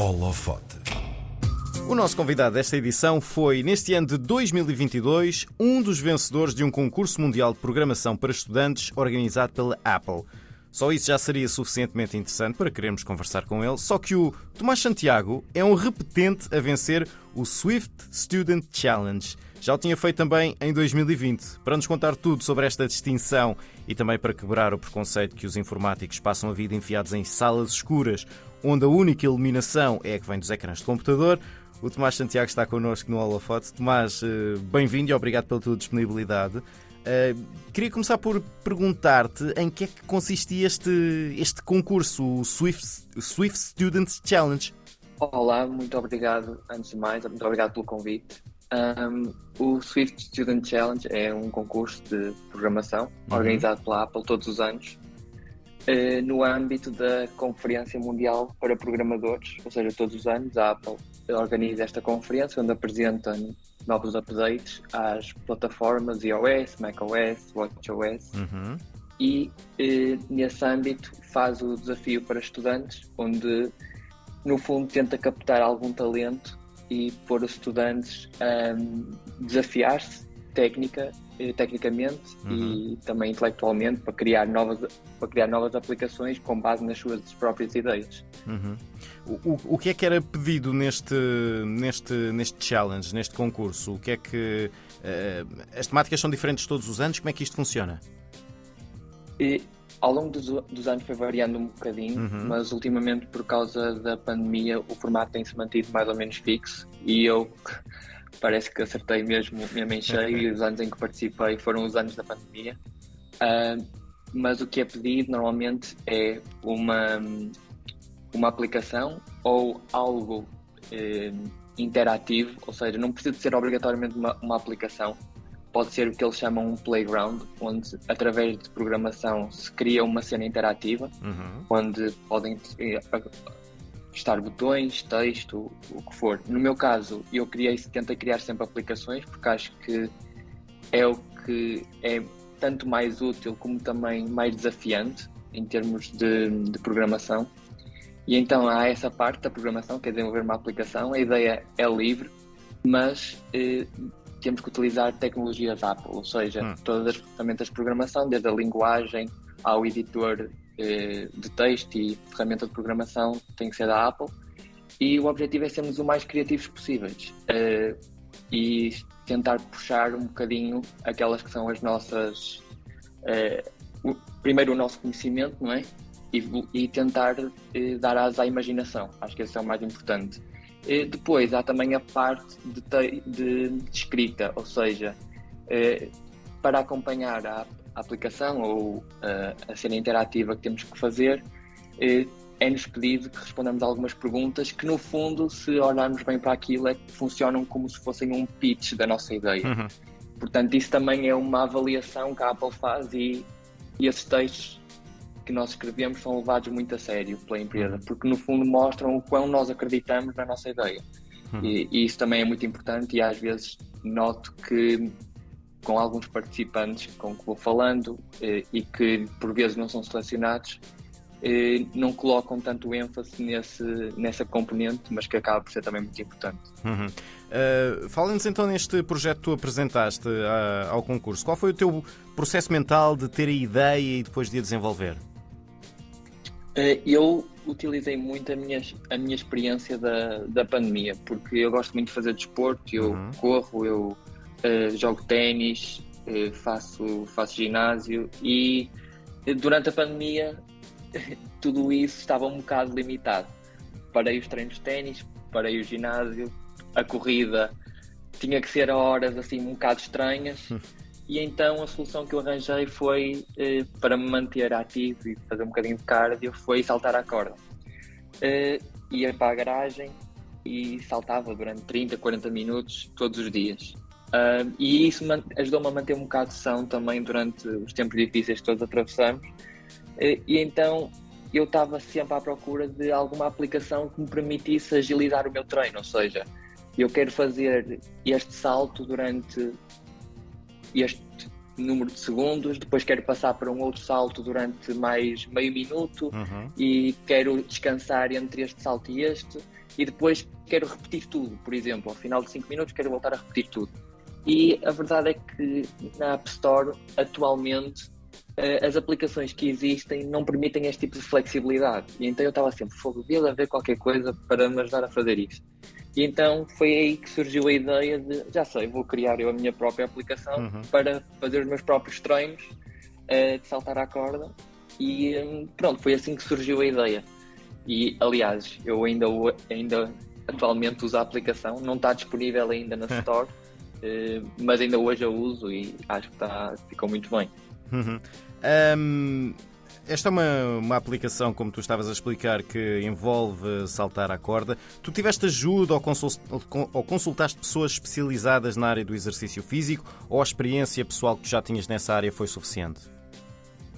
Holofote. O nosso convidado desta edição foi, neste ano de 2022, um dos vencedores de um concurso mundial de programação para estudantes organizado pela Apple. Só isso já seria suficientemente interessante para querermos conversar com ele. Só que o Tomás Santiago é um repetente a vencer o Swift Student Challenge. Já o tinha feito também em 2020. Para nos contar tudo sobre esta distinção e também para quebrar o preconceito que os informáticos passam a vida enfiados em salas escuras, onde a única iluminação é a que vem dos ecrãs de computador, o Tomás Santiago está connosco no Holofote. Tomás, eh, bem-vindo e obrigado pela tua disponibilidade. Uh, queria começar por perguntar-te em que é que consistia este, este concurso, o Swift, Swift Students Challenge. Olá, muito obrigado, antes de mais, muito obrigado pelo convite. Um, o Swift Student Challenge é um concurso de programação uhum. organizado pela Apple todos os anos uh, no âmbito da Conferência Mundial para Programadores, ou seja, todos os anos a Apple organiza esta conferência onde apresenta novos updates às plataformas iOS, macOS, WatchOS uhum. e eh, nesse âmbito faz o desafio para estudantes, onde no fundo tenta captar algum talento e pôr os estudantes a um, desafiar-se técnica, eh, tecnicamente uhum. e também intelectualmente para criar, novas, para criar novas aplicações com base nas suas próprias ideias. Uhum. O, o, que é que era pedido neste, neste, neste challenge, neste concurso? O que é que. Uh, as temáticas são diferentes todos os anos? Como é que isto funciona? E, ao longo dos, dos, anos foi variando um bocadinho, uhum. mas ultimamente, por causa da pandemia, o formato tem se mantido mais ou menos fixo e eu parece que acertei mesmo, mesmo em cheio e os anos em que participei foram os anos da pandemia. Uh, mas o que é pedido normalmente é uma, uma aplicação ou algo eh, interativo, ou seja, não precisa de ser obrigatoriamente uma, uma aplicação, pode ser o que eles chamam um playground, onde através de programação se cria uma cena interativa, uhum. onde podem eh, estar botões, texto, o que for. No meu caso, eu criei, tentei criar sempre aplicações porque acho que é o que é tanto mais útil como também mais desafiante em termos de, de programação. E então há essa parte da programação, que é desenvolver uma aplicação. A ideia é livre, mas eh, temos que utilizar tecnologias Apple, ou seja, hum. todas as ferramentas de programação, desde a linguagem ao editor eh, de texto e ferramenta de programação tem que ser da Apple. E o objetivo é sermos o mais criativos possíveis uh, e tentar puxar um bocadinho aquelas que são as nossas uh, o, primeiro o nosso conhecimento não é? E, e tentar uh, dar asa à imaginação. Acho que esse é o mais importante depois há também a parte de, de, de escrita ou seja para acompanhar a, a aplicação ou uh, a cena interativa que temos que fazer, uh, é-nos pedido que respondamos algumas perguntas que, no fundo, se olharmos bem para aquilo, é funcionam como se fossem um pitch da nossa ideia. Uhum. Portanto, isso também é uma avaliação que a Apple faz e, e esses textos que nós escrevemos são levados muito a sério pela empresa, uhum. porque no fundo mostram o quão nós acreditamos na nossa ideia. Uhum. E, e, isso também é muito importante e às vezes noto que com alguns participantes com que vou falando eh, e que por vezes não são selecionados, eh, não colocam tanto ênfase nesse, nessa componente, mas que acaba por ser também muito importante. Uhum. Uh, Fala-nos então neste projeto que tu apresentaste uh, ao concurso. Qual foi o teu processo mental de ter a ideia e depois de a desenvolver? Uh, eu utilizei muito a minha, a minha experiência da, da pandemia, porque eu gosto muito de fazer desporto, eu uhum. corro, eu uh, jogo ténis, uh, faço, faço ginásio e durante a pandemia tudo isso estava um bocado limitado. Parei os treinos de ténis, parei o ginásio, a corrida tinha que ser a horas assim um bocado estranhas. E então a solução que eu arranjei foi, para me manter ativo e fazer um bocadinho de cardio, foi saltar a corda. ia para a garagem e saltava durante 30, 40 minutos todos os dias. Uh, e isso ajudou-me a manter um bocado de são também durante os tempos difíceis que todos atravessamos. E, e então eu estava sempre à procura de alguma aplicação que me permitisse agilizar o meu treino, ou seja, eu quero fazer este salto durante este número de segundos, depois quero passar para um outro salto durante mais meio minuto uhum. e quero descansar entre este salto e este. e depois quero repetir tudo, por exemplo, ao final de 5 minutos quero voltar a repetir tudo. E a verdade é que na App Store, atualmente, eh, as aplicações que existem não permitem este tipo de flexibilidade. E então eu estava sempre, fogo, devia haver qualquer coisa para me ajudar a fazer isto. E então foi aí que surgiu a ideia de, já sei, vou criar eu a minha própria aplicação uhum. para fazer os meus próprios treinos uh, de saltar à corda. E um, pronto, foi assim que surgiu a ideia. E aliás, eu ainda, ainda atualmente uso a aplicação, não está disponível ainda na Store, uh, mas ainda hoje eu uso e acho que está, ficou muito bem. Uhum. Um, esta é uma, uma aplicação, como tu estavas a explicar, que envolve saltar à corda. Tu tiveste ajuda ou, ou consultaste pessoas especializadas na área do exercício físico ou a experiência pessoal que tu já tinhas nessa área foi suficiente?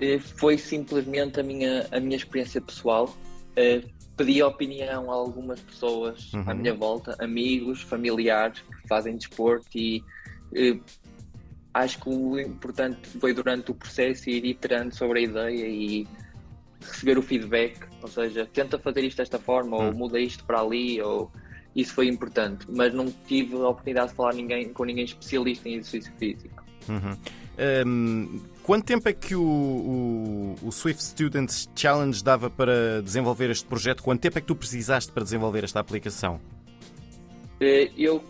Eh, foi simplesmente a minha, a minha experiência pessoal. Eh, pedi opinião a algumas pessoas uhum. à minha volta, amigos, familiares que fazem desporto e eh, acho que o importante foi durante o processo ir iterando sobre a ideia e receber o feedback, ou seja, tenta fazer isto desta forma, ou hum. muda isto para ali, ou isso foi importante, mas não tive a oportunidade de falar ninguém, com ninguém especialista em exercício físico. Uhum. Um, quanto tempo é que o, o, o, Swift Students Challenge dava para desenvolver este projeto? Quanto tempo é que tu precisaste para desenvolver esta aplicação? Eh, eu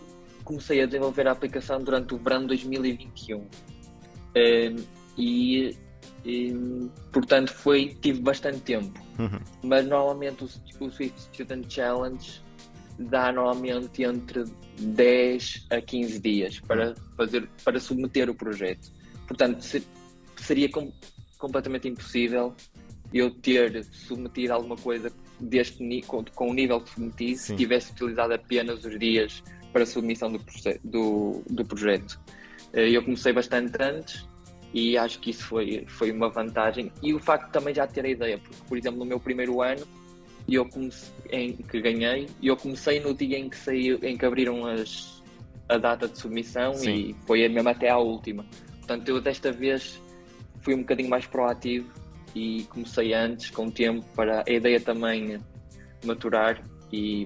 comecei a desenvolver a aplicação durante o verão de 2021 e, e, portanto foi tive bastante tempo uhum. mas normalmente o, o Swift Student Challenge dá normalmente entre 10 a 15 dias para fazer para submeter o projeto portanto se, seria com, completamente impossível eu ter submetido alguma coisa deste com, com o nível que submeti Sim. se tivesse utilizado apenas os dias para a submissão do, do, do projeto. Eh, eu comecei bastante antes e acho que isso foi, foi uma vantagem. E o facto de também já ter a ideia, porque, por exemplo, no meu primeiro ano, eu comecei, em que ganhei, eu comecei no dia em que saiu, em que abriram as, a data de submissão Sim. e foi mesmo até à última. Portanto, eu desta vez fui um bocadinho mais proativo e comecei antes, com tempo, para a ideia também maturar e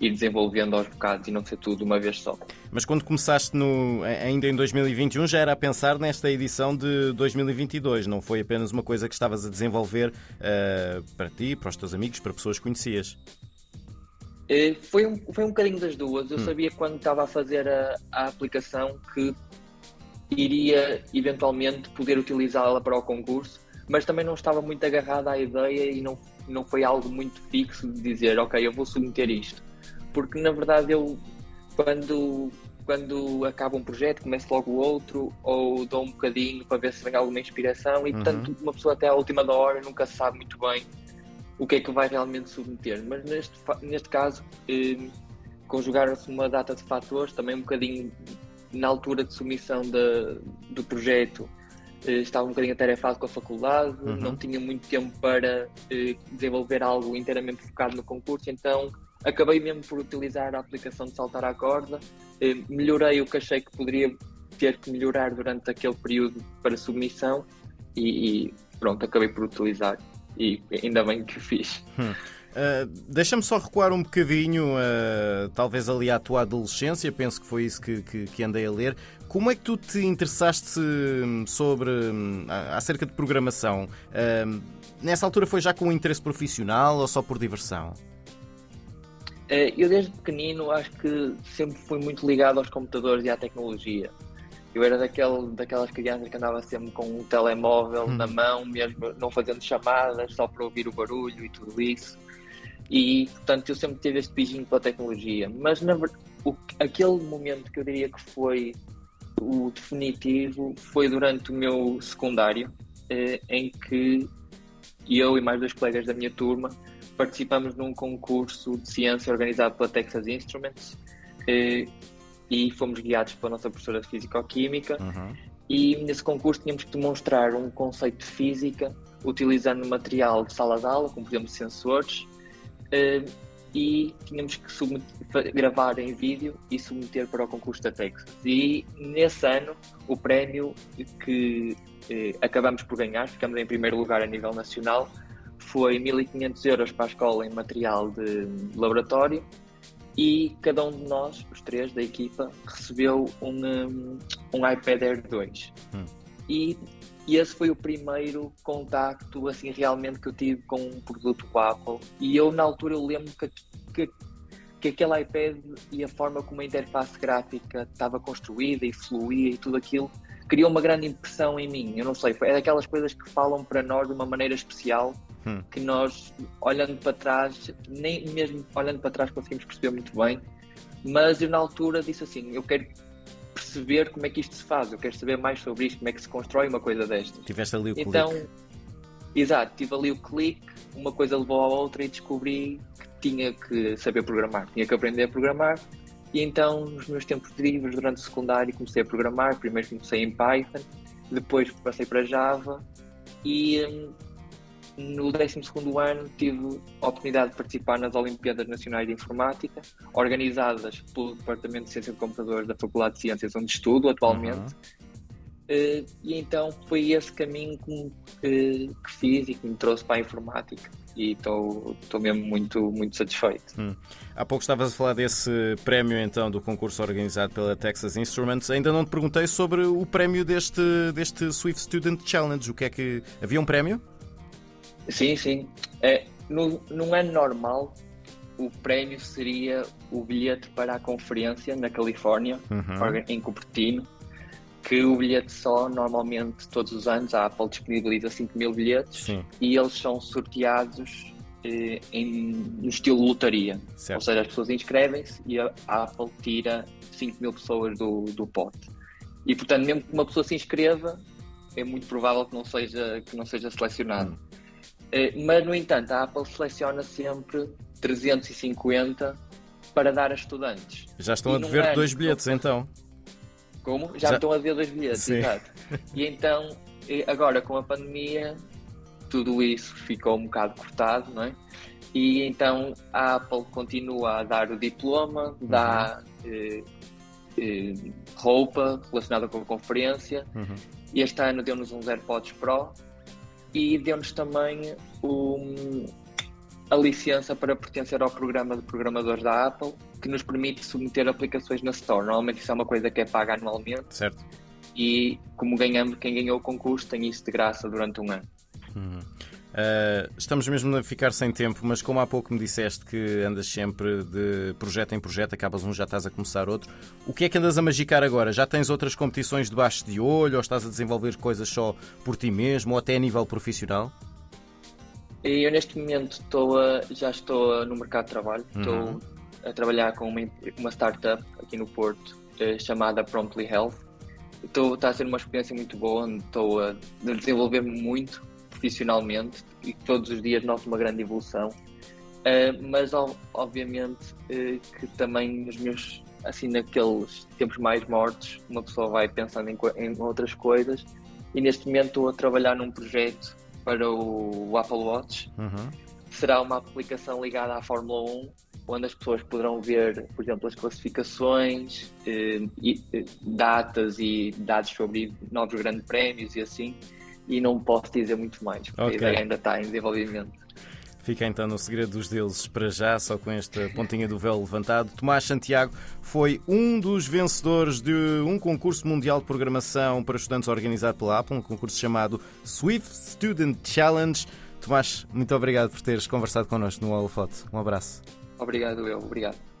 ir desenvolvendo aos bocados e não ser tudo uma vez só. Mas quando começaste no, ainda em 2021 já era a pensar nesta edição de 2022, não foi apenas uma coisa que estavas a desenvolver uh, para ti, para os teus amigos, para pessoas que conhecias? Uh, foi, um, foi um bocadinho das duas. Eu hum. sabia quando estava a fazer a, a aplicação que iria eventualmente poder utilizá-la para o concurso, mas também não estava muito agarrada à ideia e não não foi algo muito fixo de dizer, ok, eu vou submeter isto. Porque na verdade eu, quando, quando acaba um projeto, começo logo outro, ou dou um bocadinho para ver se vem alguma inspiração, e uhum. portanto uma pessoa até à última da hora nunca sabe muito bem o que é que vai realmente submeter. Mas neste, neste caso, eh, conjugaram-se uma data de fatores, também um bocadinho na altura de submissão de, do projeto estava um bocadinho atarefado com a faculdade, uhum. não tinha muito tempo para eh, desenvolver algo inteiramente focado no concurso, então acabei mesmo por utilizar a aplicação de saltar à corda, eh, melhorei o que achei que poderia ter que melhorar durante aquele período para submissão e, e pronto, acabei por utilizar e ainda bem que o fiz. Hum. Uh, Deixa-me só recuar um bocadinho, uh, talvez ali à tua adolescência, penso que foi isso que, que, que, andei a ler. Como é que tu te interessaste hum, sobre hum, acerca de programação? Uh, nessa altura foi já com interesse profissional ou só por diversão? Eu desde pequenino acho que sempre fui muito ligado aos computadores e à tecnologia. Eu era daquele, daquelas crianças que andava sempre com um telemóvel hum. na mão, mesmo não fazendo chamadas, só para ouvir o barulho e tudo isso e portanto eu sempre tive este beijinho pela tecnologia. Mas na verdade, o, aquele momento que eu diria que foi o definitivo foi durante o meu secundário, eh, em que eu e mais dois colegas da minha turma participamos num concurso de ciência organizado pela Texas Instruments eh, e fomos guiados pela nossa professora de Físico-Química. Uhum. E nesse concurso tínhamos que demonstrar um conceito de física utilizando material de sala de aula, como por exemplo sensores, uh, e tínhamos que gravar em vídeo e submeter para o concurso da Texas. E nesse ano, o prémio que uh, acabamos por ganhar, ficamos em primeiro lugar a nível nacional, foi 1.500 euros para a escola em material de laboratório e cada um de nós, os três da equipa, recebeu um, um, um iPad Air 2. Hum. E, e, esse foi o primeiro contacto assim realmente que eu tive com um produto Apple. E eu na altura eu lembro que, que, que aquele iPad e a forma como a interface gráfica estava construída e fluía e tudo aquilo criou uma grande impressão em mim. Eu não sei, é daquelas coisas que falam para nós de uma maneira especial hum. que nós, olhando para trás, nem mesmo olhando para trás conseguimos perceber muito bem. Mas eu, na altura, disse assim: eu quero perceber como é que isto se faz, eu quero saber mais sobre isto, como é que se constrói uma coisa destas. Tiveste ali o então, clique. Exato, tive ali o clique, uma coisa levou à outra e descobri que tinha que saber programar, tinha que aprender a programar. E então, nos meus tempos livres, durante o secundário, comecei a programar. Primeiro comecei em Python, depois passei para Java e hum, no 12 ano tive a oportunidade de participar nas Olimpíadas Nacionais de Informática, organizadas pelo Departamento de Ciência de Computadores da Faculdade de Ciências, onde estudo atualmente. Uhum. Uh, e então foi esse caminho que, que, que, fiz e que me trouxe para a informática e estou mesmo muito, muito satisfeito. Hum. Há pouco estavas a falar desse prémio então do concurso organizado pela Texas Instruments. Ainda não te perguntei sobre o prémio deste, deste Swift Student Challenge. O que é que. Havia um prémio? Sim, sim. É, no, num ano normal, o prémio seria o bilhete para a conferência na Califórnia, uhum. em Cupertino, que o bilhete só, normalmente, todos os anos, a Apple disponibiliza 5 mil bilhetes Sim. e eles são sorteados eh, em, no estilo lotaria. Certo. Ou seja, as pessoas inscrevem-se e a Apple tira 5 mil pessoas do, do pote. E, portanto, mesmo que uma pessoa se inscreva, é muito provável que não seja, que não seja selecionado. Hum. Eh, mas, no entanto, a Apple seleciona sempre 350 para dar a estudantes. Já estão e a dever dois bilhetes, então. Como? Já, Já... estão a ver dois bilhetes, Sim. exato. E então, agora com a pandemia, tudo isso ficou um bocado cortado, não é? E então a Apple continua a dar o diploma, uhum. dá eh, eh, roupa relacionada com a conferência. Uhum. Este ano deu-nos uns AirPods Pro e deu-nos também um, a licença para pertencer ao programa de programadores da Apple, que nos permite submeter aplicações na Store. Normalmente isso é uma coisa que é paga anualmente. Certo. E como ganhamos, quem ganhou o concurso tem isso de graça durante um ano. Uhum. Uh, estamos mesmo a ficar sem tempo, mas como há pouco me disseste que andas sempre de projeto em projeto, acabas um, já estás a começar outro, o que é que andas a magicar agora? Já tens outras competições debaixo de olho ou estás a desenvolver coisas só por ti mesmo ou até a nível profissional? Eu neste momento estou a, já estou no mercado de trabalho, uhum. estou a trabalhar com uma, uma startup aqui no Porto eh, chamada Promptly Health. Estou, está a ser uma experiência muito boa, onde estou a desenvolver-me muito profissionalmente e todos os dias noto uma grande evolução. Uh, mas obviamente uh, que também nos meus assim naqueles tempos mais mortos uma pessoa vai pensando em, em outras coisas e neste momento estou a trabalhar num projeto para o Apple Watch. Uhum. Será uma aplicação ligada à Fórmula 1, onde as pessoas poderão ver, por exemplo, as classificações, eh, e, datas e dados sobre novos grandes prémios e assim. E não posso dizer muito mais, porque okay. a ideia ainda está em desenvolvimento. Fica então no segredo dos deuses para já, só com esta pontinha do véu levantado. Tomás Santiago foi um dos vencedores de um concurso mundial de programação para estudantes organizado pela Apple, um concurso chamado Swift Student Challenge. Tomás, muito obrigado por teres conversado connosco no Holofoto. Um abraço. Obrigado, eu. Obrigado.